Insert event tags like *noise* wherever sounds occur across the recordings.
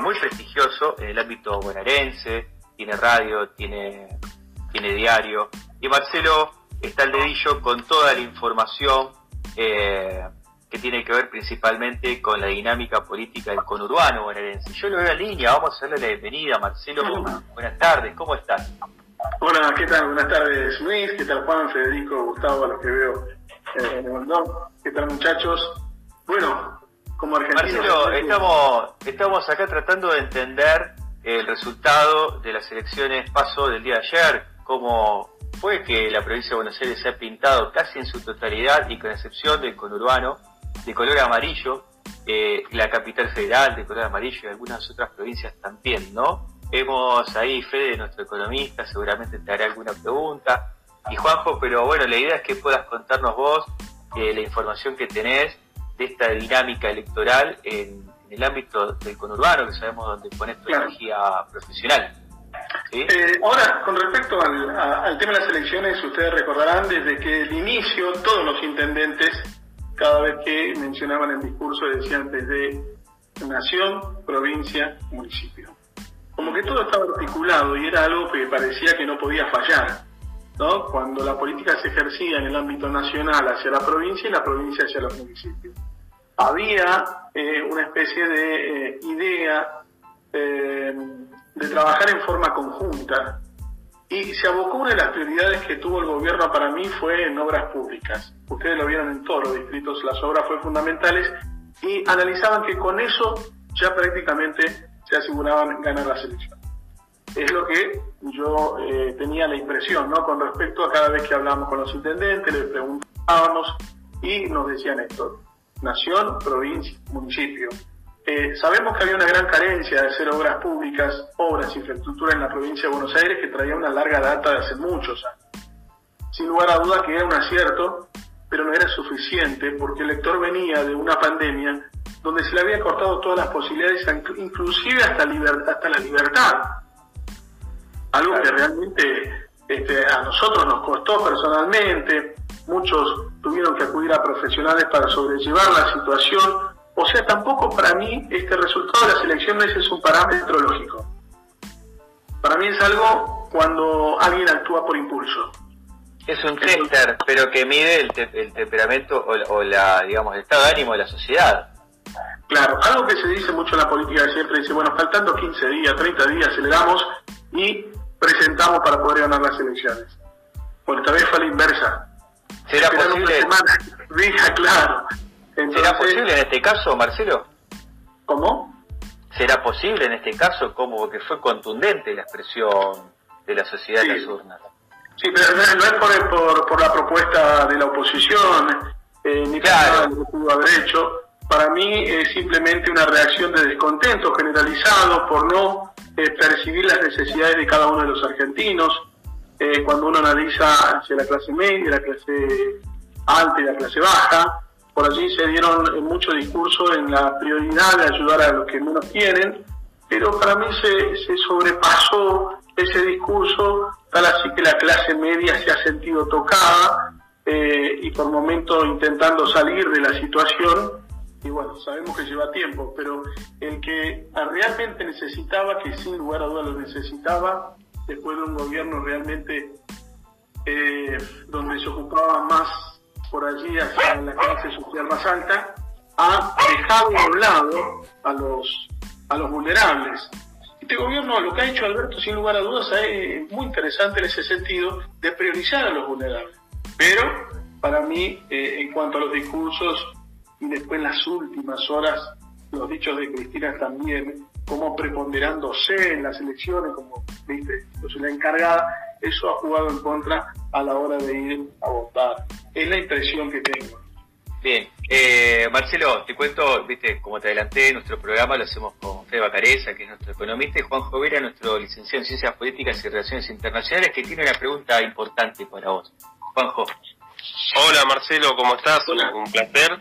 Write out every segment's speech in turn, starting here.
muy prestigioso en el ámbito bonaerense, tiene radio, tiene, tiene diario. Y Marcelo está al dedillo con toda la información eh, que tiene que ver principalmente con la dinámica política del conurbano bonaerense. Yo lo veo en línea, vamos a darle la bienvenida. Marcelo, buenas tardes, ¿cómo estás? Hola, ¿qué tal? Buenas tardes, Luis. ¿Qué tal, Juan, Federico, Gustavo, a los que veo eh, en el? ¿Qué tal, muchachos? Bueno, como argentino... Marcelo, estamos, estamos acá tratando de entender el resultado de las elecciones paso del día de ayer, cómo fue que la provincia de Buenos Aires se ha pintado casi en su totalidad y con excepción del conurbano de color amarillo, eh, la capital federal de color amarillo y algunas otras provincias también, ¿no? Vemos ahí Fede, nuestro economista, seguramente te hará alguna pregunta. Y Juanjo, pero bueno, la idea es que puedas contarnos vos eh, la información que tenés de esta dinámica electoral en, el ámbito del conurbano, que sabemos dónde pones tu energía profesional. Eh, ahora, con respecto al, tema de las elecciones, ustedes recordarán desde que el inicio todos los intendentes, cada vez que mencionaban el discurso, decían desde nación, provincia, municipio. Como que todo estaba articulado y era algo que parecía que no podía fallar. ¿No? Cuando la política se ejercía en el ámbito nacional hacia la provincia y la provincia hacia los municipios había eh, una especie de eh, idea eh, de trabajar en forma conjunta y se abocó una de las prioridades que tuvo el gobierno para mí fue en obras públicas. Ustedes lo vieron en todos los distritos, las obras fueron fundamentales y analizaban que con eso ya prácticamente se aseguraban ganar la selección. Es lo que yo tenía la impresión, ¿no? Con respecto a cada vez que hablábamos con los intendentes, les preguntábamos y nos decían esto nación, provincia, municipio. Eh, sabemos que había una gran carencia de hacer obras públicas, obras, infraestructura en la provincia de Buenos Aires que traía una larga data de hace muchos años. Sin lugar a duda que era un acierto, pero no era suficiente porque el lector venía de una pandemia donde se le había cortado todas las posibilidades, inclusive hasta, hasta la libertad. Algo que realmente este, a nosotros nos costó personalmente, muchos tuvieron que acudir a profesionales para sobrellevar la situación. O sea, tampoco para mí este resultado de las elecciones es un parámetro lógico. Para mí es algo cuando alguien actúa por impulso. Es un tester, pero que mide el, temperamento o, la, digamos, el estado de ánimo de la sociedad. Claro, algo que se dice mucho en la política siempre dice, bueno, faltando 15 días, 30 días, aceleramos y presentamos para poder ganar las elecciones. Bueno, esta vez fue la inversa. ¿Será posible? claro. ¿Será posible en este caso, Marcelo? ¿Cómo? ¿Será posible en este caso como que fue contundente la expresión de la sociedad de las urnas? Sí, pero no, es por, por, la propuesta de la oposición, eh, ni claro. lo que pudo haber hecho. Para mí es simplemente una reacción de descontento generalizado por no eh, percibir las necesidades de cada uno de los argentinos. Eh, cuando uno analiza hacia la clase media, la clase alta y la clase baja, por allí se dieron mucho discurso en la prioridad de ayudar a los que menos tienen, pero para mí se, se sobrepasó ese discurso, tal así que la clase media se ha sentido tocada eh, y por momento intentando salir de la situación, y bueno, sabemos que lleva tiempo, pero el que realmente necesitaba, que sin lugar a dudas lo necesitaba, después de un gobierno realmente eh, donde se ocupaba más por allí hacia la clase social más alta, ha dejado a un lado a los, a los vulnerables. Este gobierno, lo que ha hecho Alberto, sin lugar a dudas, es muy interesante en ese sentido de priorizar a los vulnerables. Pero, para mí, eh, en cuanto a los discursos, y después en las últimas horas, los dichos de Cristina también, como preponderándose en las elecciones, como viste, yo la encargada, eso ha jugado en contra a la hora de ir a votar. Es la impresión que tengo. Bien, eh, Marcelo, te cuento, viste, como te adelanté, nuestro programa lo hacemos con Fede Bacareza, que es nuestro economista, y Juan Jovera, nuestro licenciado en Ciencias Políticas y Relaciones Internacionales, que tiene una pregunta importante para vos. Juanjo. Hola Marcelo, ¿cómo estás? Un placer.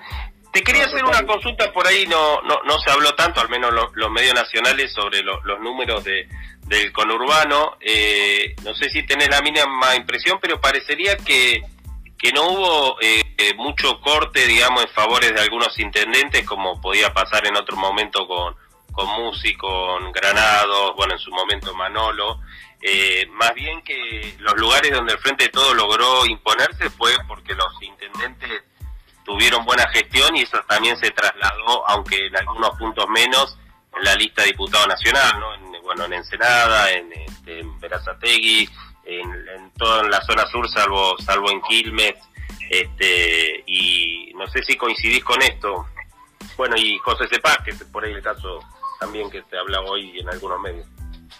Te quería hacer una consulta, por ahí no, no, no se habló tanto, al menos los medios nacionales, sobre los números de, del conurbano. Eh, no sé si tenés la mínima impresión, pero parecería que, que no hubo eh, mucho corte, digamos, en favores de algunos intendentes, como podía pasar en otro momento con, con Musi, con Granados, bueno, en su momento Manolo. Eh, más bien que los lugares donde el Frente de Todo logró imponerse fue porque los intendentes tuvieron buena gestión y eso también se trasladó, aunque en algunos puntos menos, en la lista de diputado nacional, ¿no? En, bueno, en Ensenada, en, este, en Verazategui, en, en toda la zona sur, salvo, salvo en Quilmes, este, y no sé si coincidís con esto. Bueno, y José Cepaz, que es por ahí el caso también que se habla hoy en algunos medios.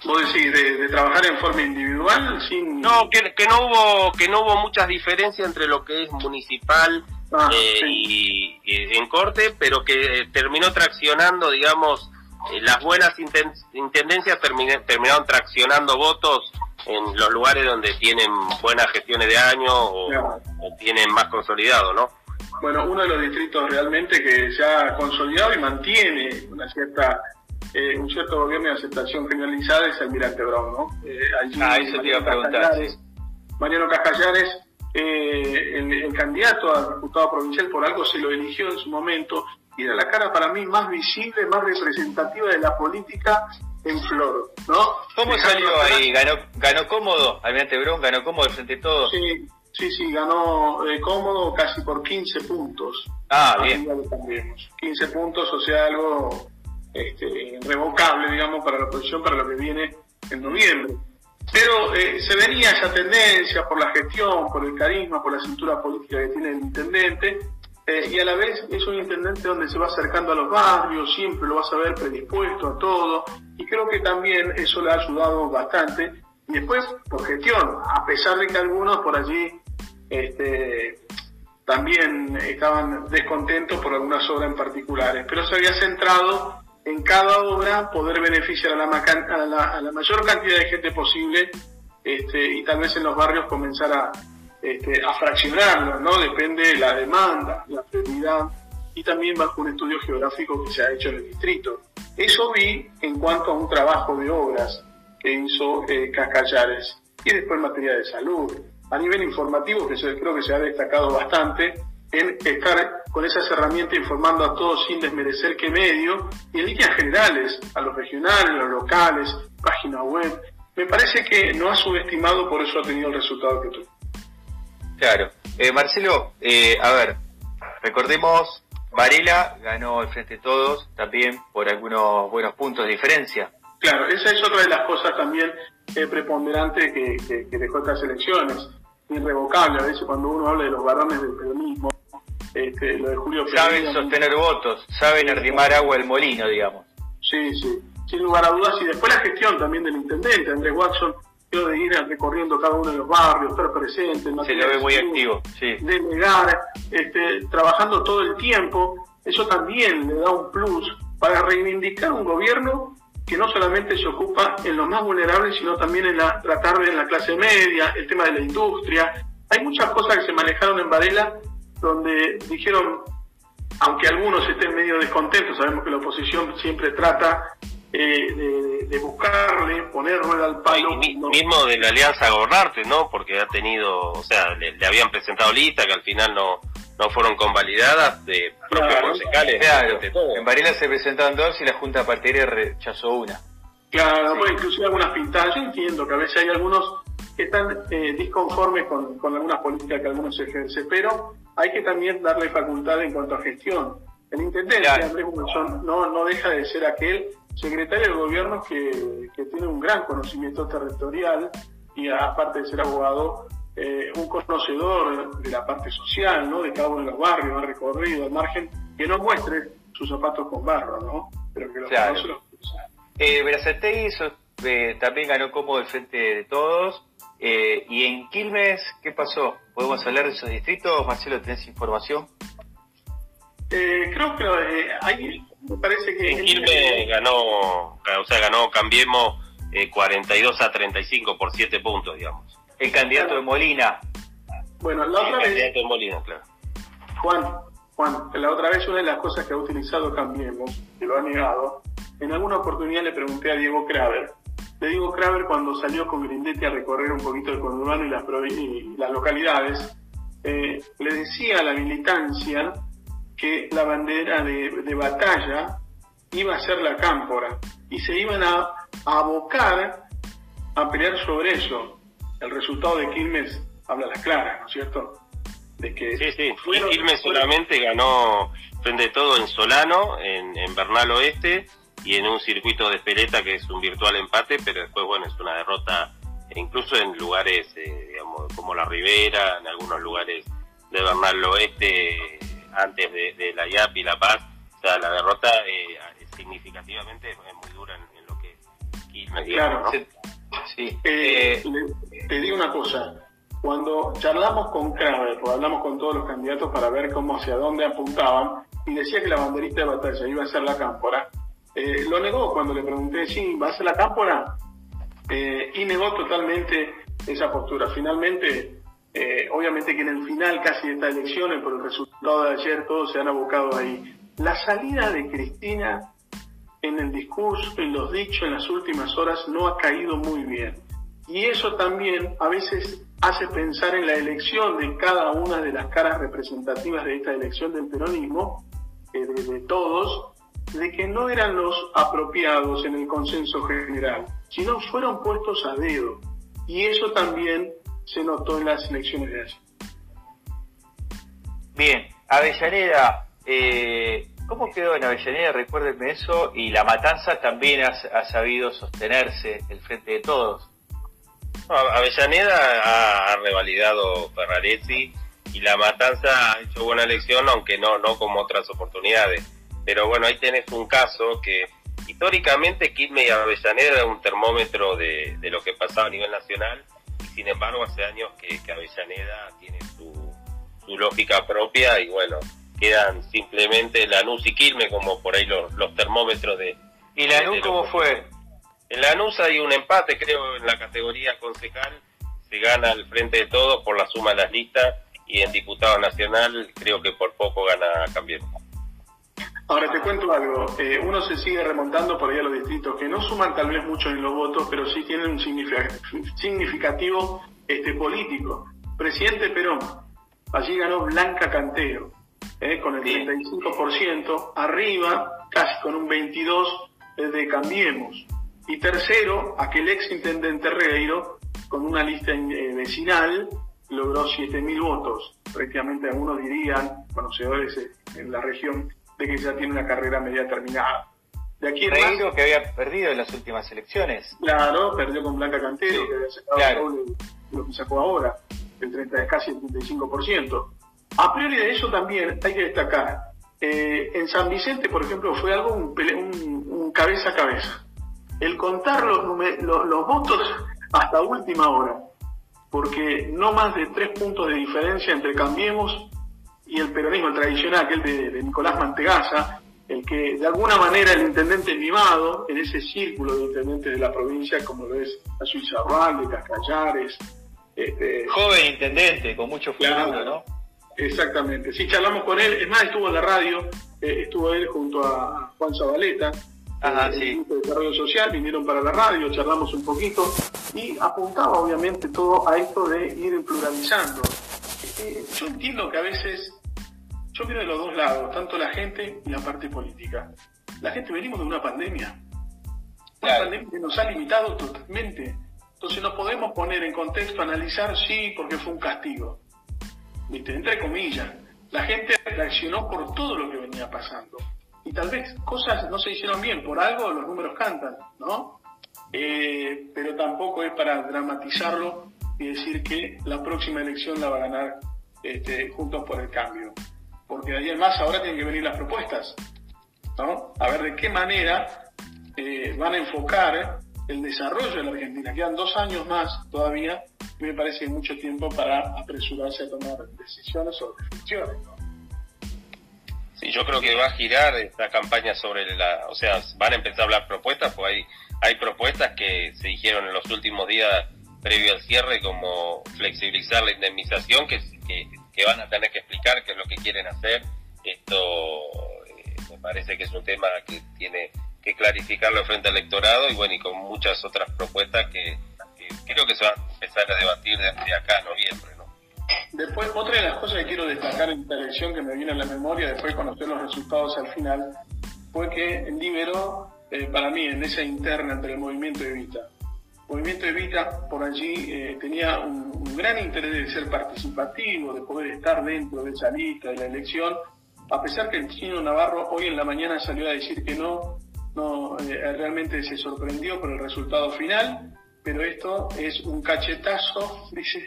¿Vos decís de, trabajar en forma individual sin...? No, que, que, no hubo que no hubo muchas diferencias entre lo que es municipal ah, eh, y, en corte, pero que terminó traccionando, digamos, eh, las buenas intendencias terminaron traccionando votos en los lugares donde tienen buenas gestiones de año o, tienen más consolidado, ¿no? Bueno, uno de los distritos realmente que se ha consolidado y mantiene una cierta eh, un cierto gobierno de aceptación generalizada es Almirante Brown, ¿no? Eh, ah, eso te iba a preguntar. Mariano Cascallares, eh, el, candidato a diputado provincial, por algo se lo eligió en su momento, y era la cara para mí más visible, más representativa de la política en flor, ¿no? ¿Cómo salió ahí? ¿Ganó, ¿Ganó cómodo? Almirante Brown ganó cómodo frente a todos. Sí, sí, sí, ganó eh, cómodo casi por 15 puntos. Ah, bien. 15 puntos, o sea, algo este, irrevocable, digamos, para la oposición para lo que viene en noviembre. Pero eh, se venía esa tendencia por la gestión, por el carisma, por la cintura política que tiene el intendente, eh, y a la vez es un intendente donde se va acercando a los barrios, siempre lo vas a ver predispuesto a todo, y creo que también eso le ha ayudado bastante. Y después, por gestión, a pesar de que algunos por allí este, también estaban descontentos por algunas obras en particulares, pero se había centrado en cada obra poder beneficiar a la, a la, mayor cantidad de gente posible este, y tal vez en los barrios comenzar a, este, a fraccionarlo, ¿no? Depende de la demanda, la prioridad y también bajo un estudio geográfico que se ha hecho en el distrito. Eso vi en cuanto a un trabajo de obras que hizo eh, Cascallares y después en materia de salud. A nivel informativo, que creo que se ha destacado bastante, en estar con esas herramientas informando a todos sin desmerecer qué medio y en líneas generales, a los regionales, a los locales, página web. Me parece que no ha subestimado, por eso ha tenido el resultado que tuvo. Claro. Eh, Marcelo, eh, a ver, recordemos, Varela ganó el Frente de Todos también por algunos buenos puntos de diferencia. Claro, esa es otra de las cosas también eh, preponderantes que, que dejó estas elecciones. Irrevocable, a veces cuando uno habla de los varones del peronismo, este, lo de Julio Saben sostener votos, saben arrimar agua al molino, digamos. Sí, sí, sin lugar a dudas. Y después la gestión también del intendente, Andrés Watson, de ir recorriendo cada uno de los barrios, estar presente. Se lo ve muy activo, sí. Delegar, este, trabajando todo el tiempo. Eso también le da un plus para reivindicar un gobierno que no solamente se ocupa en los más vulnerables, sino también en la, tratar de en la clase media, el tema de la industria. Hay muchas cosas que se manejaron en Varela donde dijeron, aunque algunos estén medio descontentos, sabemos que la oposición siempre trata eh, de, buscarle, ponerle al palo. mismo de la Alianza Gobernarte, ¿no? Porque ha tenido, o sea, le, habían presentado lista que al final no no fueron convalidadas de propios concejales. Claro, en Varela se presentaron dos y la Junta Partidaria rechazó una. Claro, bueno, inclusive algunas pintadas. Yo entiendo que a veces hay algunos que están eh, disconformes con, con algunas políticas que algunos ejercen, pero hay que también darle facultad en cuanto a gestión. El intendente Andrés no, no deja de ser aquel secretario del gobierno que, tiene un gran conocimiento territorial y aparte de ser abogado, eh, un conocedor de la parte social, ¿no? De cada uno de los barrios, ha recorrido al margen, que no muestre sus zapatos con barro, ¿no? Pero que los claro. Eh, eh, también ganó como el frente de todos. Eh, y en Quilmes, ¿qué pasó? ¿Podemos hablar de esos distritos? Marcelo, ¿tenés información? Eh, creo que eh, hay, me parece que... En Quilmes ganó, o sea, ganó Cambiemos 42 a 35 por 7 puntos, digamos. El candidato de Molina. Bueno, la otra el candidato de Molina, claro. Juan, Juan, la otra vez una de las cosas que ha utilizado Cambiemos, que lo ha negado, en alguna oportunidad le pregunté a Diego Kraver, le digo Kramer cuando salió con Grindetti a recorrer un poquito el conurbano y las, y las localidades, eh, le decía a la militancia que la bandera de, batalla iba a ser la cámpora y se iban a, abocar a pelear sobre eso. El resultado de Quilmes habla las claras, ¿no es cierto? De que sí, sí, Quilmes solamente ganó frente a todo en Solano, en, en Bernal Oeste y en un circuito de Espeleta que es un virtual empate, pero después, bueno, es una derrota incluso en lugares, eh, digamos, como la Ribera, en algunos lugares de Bernal Oeste, antes de, la IAP y La Paz, o sea, la derrota eh, significativamente es muy dura en, lo que Quilmes, Claro, sí. Eh, te digo una cosa, cuando charlamos con Kramer, o hablamos con todos los candidatos para ver cómo hacia dónde apuntaban, y decía que la banderita de batalla iba a ser la cámpora, eh, lo negó cuando le pregunté, si ¿va a ser la cámpora? Eh, y negó totalmente esa postura. Finalmente, eh, obviamente que en el final casi de esta elección, por el resultado de ayer, todos se han abocado ahí. La salida de Cristina en el discurso, en los dichos, en las últimas horas, no ha caído muy bien. Y eso también a veces hace pensar en la elección de cada una de las caras representativas de esta elección del peronismo, de todos, de que no eran los apropiados en el consenso general, sino fueron puestos a dedo. Y eso también se notó en las elecciones de ayer. Bien, Avellaneda, eh, ¿cómo quedó en Avellaneda? Recuérdenme eso. Y la matanza también ha, sabido sostenerse el frente de todos. Avellaneda ha, revalidado Ferraretti y la matanza ha hecho buena elección, aunque no, no como otras oportunidades pero bueno, ahí tenés un caso que históricamente Quilmes y Avellaneda era un termómetro de, lo que pasaba a nivel nacional, y sin embargo hace años que, Avellaneda tiene su, lógica propia y bueno, quedan simplemente Lanús y Quilmes como por ahí los, termómetros de... ¿Y Lanús cómo fue? En Lanús hay un empate, creo, en la categoría concejal, se gana al frente de todos por la suma de las listas y en diputado nacional creo que por poco gana Cambiemos. Ahora te cuento algo, eh, uno se sigue remontando por ahí a los distritos que no suman tal vez mucho en los votos, pero sí tienen un significativo este, político. Presidente Perón, allí ganó Blanca Cantero, eh, con el 35%, arriba casi con un 22% de Cambiemos. Y tercero, aquel ex intendente Regueiro, con una lista eh, vecinal, logró 7.000 votos. Prácticamente algunos dirían, conocedores en la región, de que ya tiene una carrera media terminada. De aquí que había perdido en las últimas elecciones. Claro, perdió con Blanca Cantero, que había sacado lo que sacó ahora, el 30, casi el 35%. A priori de eso también hay que destacar. Eh, en San Vicente, por ejemplo, fue algo un, un, cabeza a cabeza. El contar los, los, los votos hasta última hora, porque no más de tres puntos de diferencia entre Cambiemos y el peronismo tradicional, aquel de, de Nicolás Mantegaza, el que de alguna manera el intendente mimado en ese círculo de intendentes de la provincia, como lo es la Suiza de Cascallares. Este, Joven intendente, con mucho futuro, ¿no? Exactamente. Sí, charlamos con él. Es más, estuvo en la radio, eh, estuvo él junto a Juan Zabaleta, Ajá, eh, sí. de desarrollo social, vinieron para la radio, charlamos un poquito y apuntaba obviamente todo a esto de ir pluralizando eh, yo entiendo que a veces, yo miro de los dos lados, tanto la gente y la parte política. La gente venimos de una pandemia, una pandemia que nos ha limitado totalmente. Entonces no podemos poner en contexto, analizar, sí, porque fue un castigo. ¿Viste? Entre comillas. La gente reaccionó por todo lo que venía pasando. Y tal vez cosas no se hicieron bien, por algo los números cantan, ¿no? Eh, pero tampoco es para dramatizarlo y decir que la próxima elección la va a ganar este, Juntos por el Cambio. Porque de ahí en más ahora tienen que venir las propuestas, ¿no? A ver de qué manera eh, van a enfocar el desarrollo de la Argentina. Quedan dos años más todavía me parece mucho tiempo para apresurarse a tomar decisiones o definiciones, ¿no? Sí, yo creo que va a girar esta campaña sobre la, o sea, van a empezar a hablar propuestas, pues hay, hay propuestas que se dijeron en los últimos días previo al cierre, como flexibilizar la indemnización, que, van a tener que explicar qué es lo que quieren hacer. Esto eh, me parece que es un tema que tiene que clarificarlo frente al electorado y bueno, y con muchas otras propuestas que, creo que se van a empezar a debatir desde acá a noviembre. ¿no? Después, otra de las cosas que quiero destacar en esta elección que me viene a la memoria, después de conocer los resultados al final, fue que liberó, eh, para mí, en esa interna entre el movimiento Evita. El movimiento Evita por allí eh, tenía un, gran interés de ser participativo, de poder estar dentro de esa lista de la elección, a pesar que el chino Navarro hoy en la mañana salió a decir que no, no eh, realmente se sorprendió por el resultado final, pero esto es un cachetazo, *laughs* dice,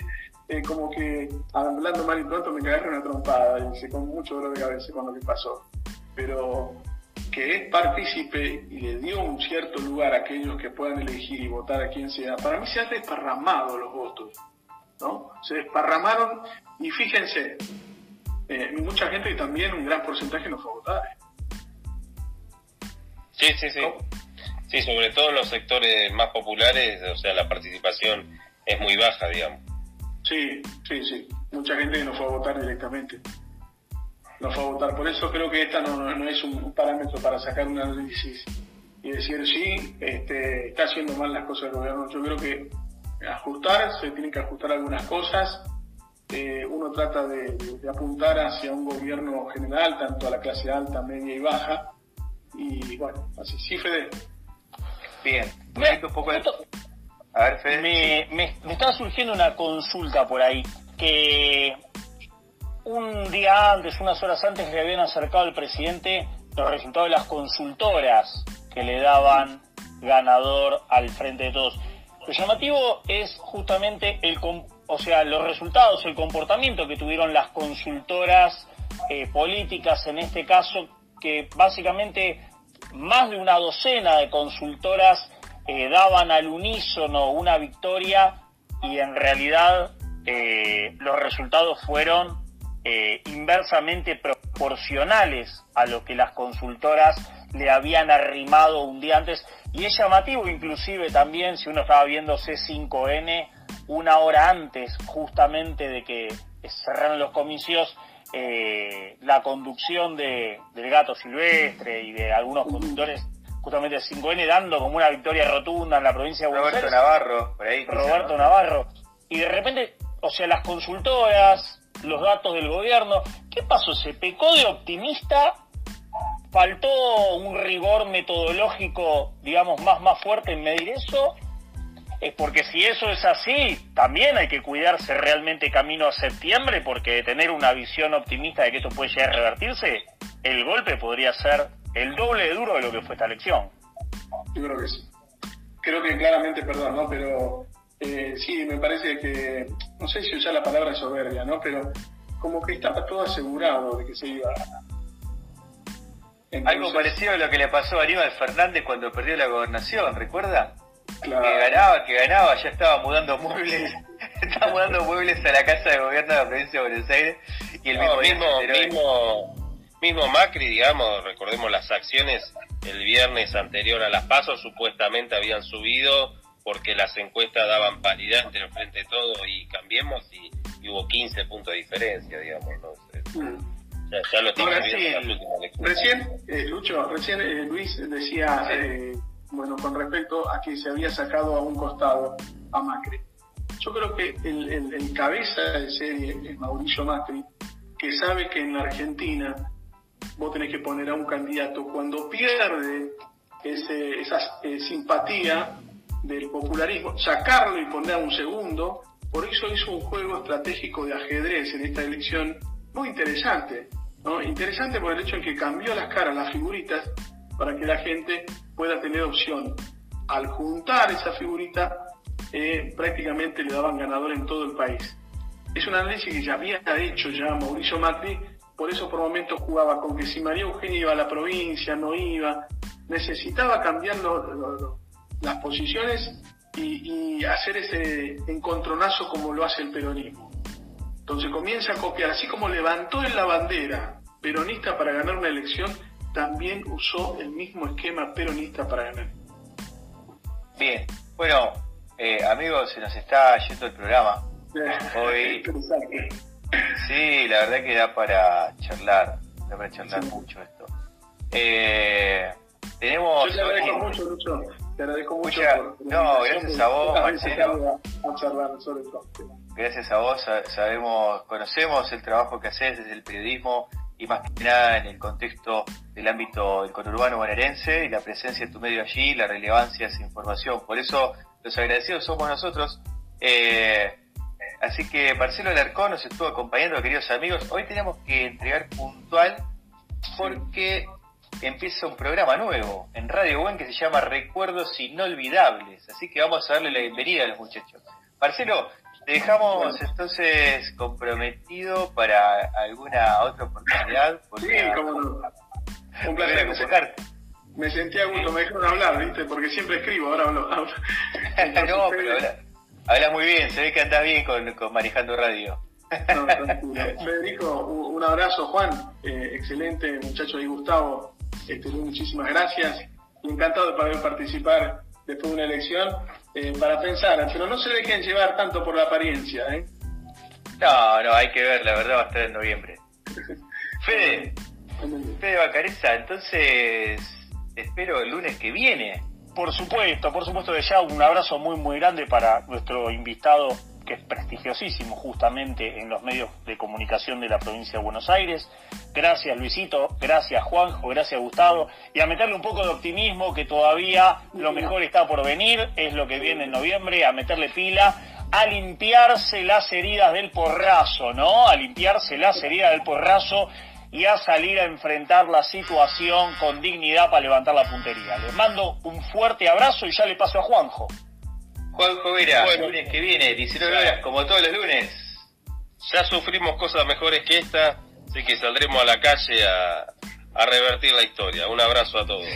como que hablando mal y pronto me cagaron una trompada, dice, con mucho dolor de cabeza con lo que pasó. Pero que es partícipe y le dio un cierto lugar a aquellos que puedan elegir y votar a quien sea, para mí se han desparramado los votos, ¿no? Se desparramaron y fíjense, eh, mucha gente y también un gran porcentaje no fue a votar. Sí, sí, sí. Sí, sobre todo en los sectores más populares, o sea, la participación es muy baja, digamos. Sí, sí, sí. Mucha gente no fue a votar directamente no fue a votar. Por eso creo que esta no, es un parámetro para sacar un análisis y decir, sí, este, está haciendo mal las cosas del gobierno. Yo creo que ajustar, se tienen que ajustar algunas cosas. Eh, uno trata de, apuntar hacia un gobierno general, tanto a la clase alta, media y baja. Y bueno, así sí, Fede. Bien, un poco de... A ver, Fede. Me, me, me está surgiendo una consulta por ahí, que un día antes, unas horas antes, le habían acercado al presidente los resultados de las consultoras que le daban ganador al frente de todos. Lo llamativo es justamente el, o sea, los resultados, el comportamiento que tuvieron las consultoras eh, políticas en este caso, que básicamente más de una docena de consultoras eh, daban al unísono una victoria y en realidad eh, los resultados fueron eh, inversamente proporcionales a lo que las consultoras le habían arrimado un día antes. Y es llamativo inclusive también si uno estaba viendo C5N una hora antes justamente de que cerraran los comicios, eh, la conducción de, del gato silvestre y de algunos conductores justamente de 5N dando como una victoria rotunda en la provincia de Buenos Roberto Navarro, por ahí. Roberto Navarro. Y de repente, o sea, las consultoras, los datos del gobierno. ¿Qué pasó? ¿Se pecó de optimista? ¿Faltó un rigor metodológico, digamos, más, más fuerte en medir eso? Es porque si eso es así, también hay que cuidarse realmente camino a septiembre, porque tener una visión optimista de que esto puede llegar a revertirse, el golpe podría ser el doble de duro de lo que fue esta elección. Yo creo que sí. Creo que claramente, perdón, ¿no? Pero eh, sí, me parece que, no sé si usar la palabra soberbia, ¿no? Pero como que estaba todo asegurado de que se iba a... Algo parecido a lo que le pasó a Aníbal Fernández cuando perdió la gobernación, ¿recuerda? Que ganaba, que ganaba, ya estaba mudando muebles, *laughs* estaba mudando muebles a la casa de gobierno de la provincia de Buenos Aires y el mismo, mismo, mismo, Macri, digamos, recordemos las acciones el viernes anterior a las pasos supuestamente habían subido porque las encuestas daban paridad entre el Frente Todo y Cambiemos y, hubo 15 puntos de diferencia, digamos. ¿no? Mm. Ya, lo tiene recién, recién eh, Lucho, recién eh, Luis decía, eh, bueno, con respecto a que se había sacado a un costado a Macri. Yo creo que el, el, cabeza de serie es Mauricio Macri, que sabe que en la Argentina vos tenés que poner a un candidato cuando pierde ese, esa simpatía del popularismo, sacarlo y poner a un segundo. Por eso hizo un juego estratégico de ajedrez en esta elección muy interesante. ¿no? Interesante por el hecho en que cambió las caras, las figuritas, para que la gente pueda tener opción. Al juntar esa figurita, eh, prácticamente le daban ganador en todo el país. Es un análisis que ya había hecho ya Mauricio Macri, por eso por momentos jugaba con que si María Eugenia iba a la provincia, no iba, necesitaba cambiar los las posiciones y, hacer ese encontronazo como lo hace el peronismo. Entonces comienza a copiar, así como levantó en la bandera peronista para ganar una elección, también usó el mismo esquema peronista para ganar. Bien, bueno, eh, amigos, se nos está yendo el programa. *laughs* Hoy, sí, la verdad que da para charlar, da para charlar mucho esto. Eh, tenemos. Yo te agradezco mucho, Lucho. Te agradezco mucho. no, gracias a vos, Marcelo. Gracias a vos, sabemos, conocemos el trabajo que haces desde el periodismo y más que nada en el contexto del ámbito del conurbano bonaerense y la presencia de tu medio allí, la relevancia de esa información. Por eso los agradecidos somos nosotros. Eh, así que Marcelo Alarcón nos estuvo acompañando, queridos amigos. Hoy tenemos que entregar puntual porque empieza un programa nuevo en Radio Buen que se llama Recuerdos Inolvidables. Así que vamos a darle la bienvenida a los muchachos. Marcelo, te dejamos entonces comprometido para alguna otra oportunidad. Sí, como no. Un placer. Me sentía a gusto, me dejaron hablar, ¿viste? Porque siempre escribo, ahora hablo. *laughs* no, pero habla, muy bien, se ve que andas bien con, con manejando radio. Federico, un, abrazo, Juan, eh, excelente muchacho y Gustavo, este, muchísimas gracias encantado de poder participar después de una elección eh, para pensar, pero no se dejen llevar tanto por la apariencia. ¿eh? No, no, hay que ver, la verdad va a estar en noviembre. *laughs* Fede, Fede Bacareza, entonces espero el lunes que viene. Por supuesto, por supuesto de ya un abrazo muy muy grande para nuestro invitado que es prestigiosísimo justamente en los medios de comunicación de la provincia de Buenos Aires. Gracias Luisito, gracias Juanjo, gracias Gustavo. Y a meterle un poco de optimismo que todavía lo mejor está por venir, es lo que viene en noviembre, a meterle pila, a limpiarse las heridas del porrazo, ¿no? A limpiarse las heridas del porrazo y a salir a enfrentar la situación con dignidad para levantar la puntería. Les mando un fuerte abrazo y ya le paso a Juanjo. Juanjo Vera, el lunes que viene, 19 horas, como todos los lunes. Ya sufrimos cosas mejores que esta, así que saldremos a la calle a, a revertir la historia. Un abrazo a todos.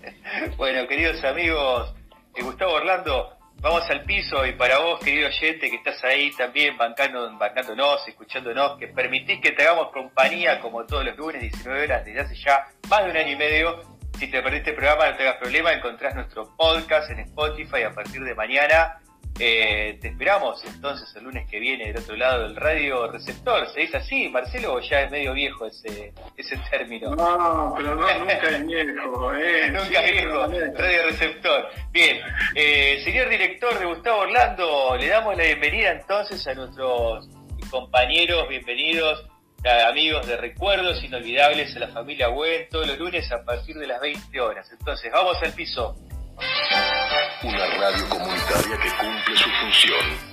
*laughs* bueno, queridos amigos, eh, Gustavo Orlando, vamos al piso y para vos, querido oyente, que estás ahí también bancando, bancándonos, escuchándonos, que permitís que te hagamos compañía como todos los lunes, 19 horas, desde hace ya más de un año y medio si te perdiste el programa, no tengas problema, encontrás nuestro podcast en Spotify a partir de mañana. Eh, te esperamos entonces el lunes que viene del otro lado del radio receptor. ¿Se dice así, Marcelo, o ya es medio viejo ese, ese término? No, pero no, nunca es viejo. Eh. *laughs* nunca es viejo, radio receptor. Bien, eh, señor director de Gustavo Orlando, le damos la bienvenida entonces a nuestros compañeros, bienvenidos amigos de Recuerdos Inolvidables a la familia Buen todos los lunes a partir de las 20 horas. Entonces, vamos al piso. Una radio comunitaria que cumple su función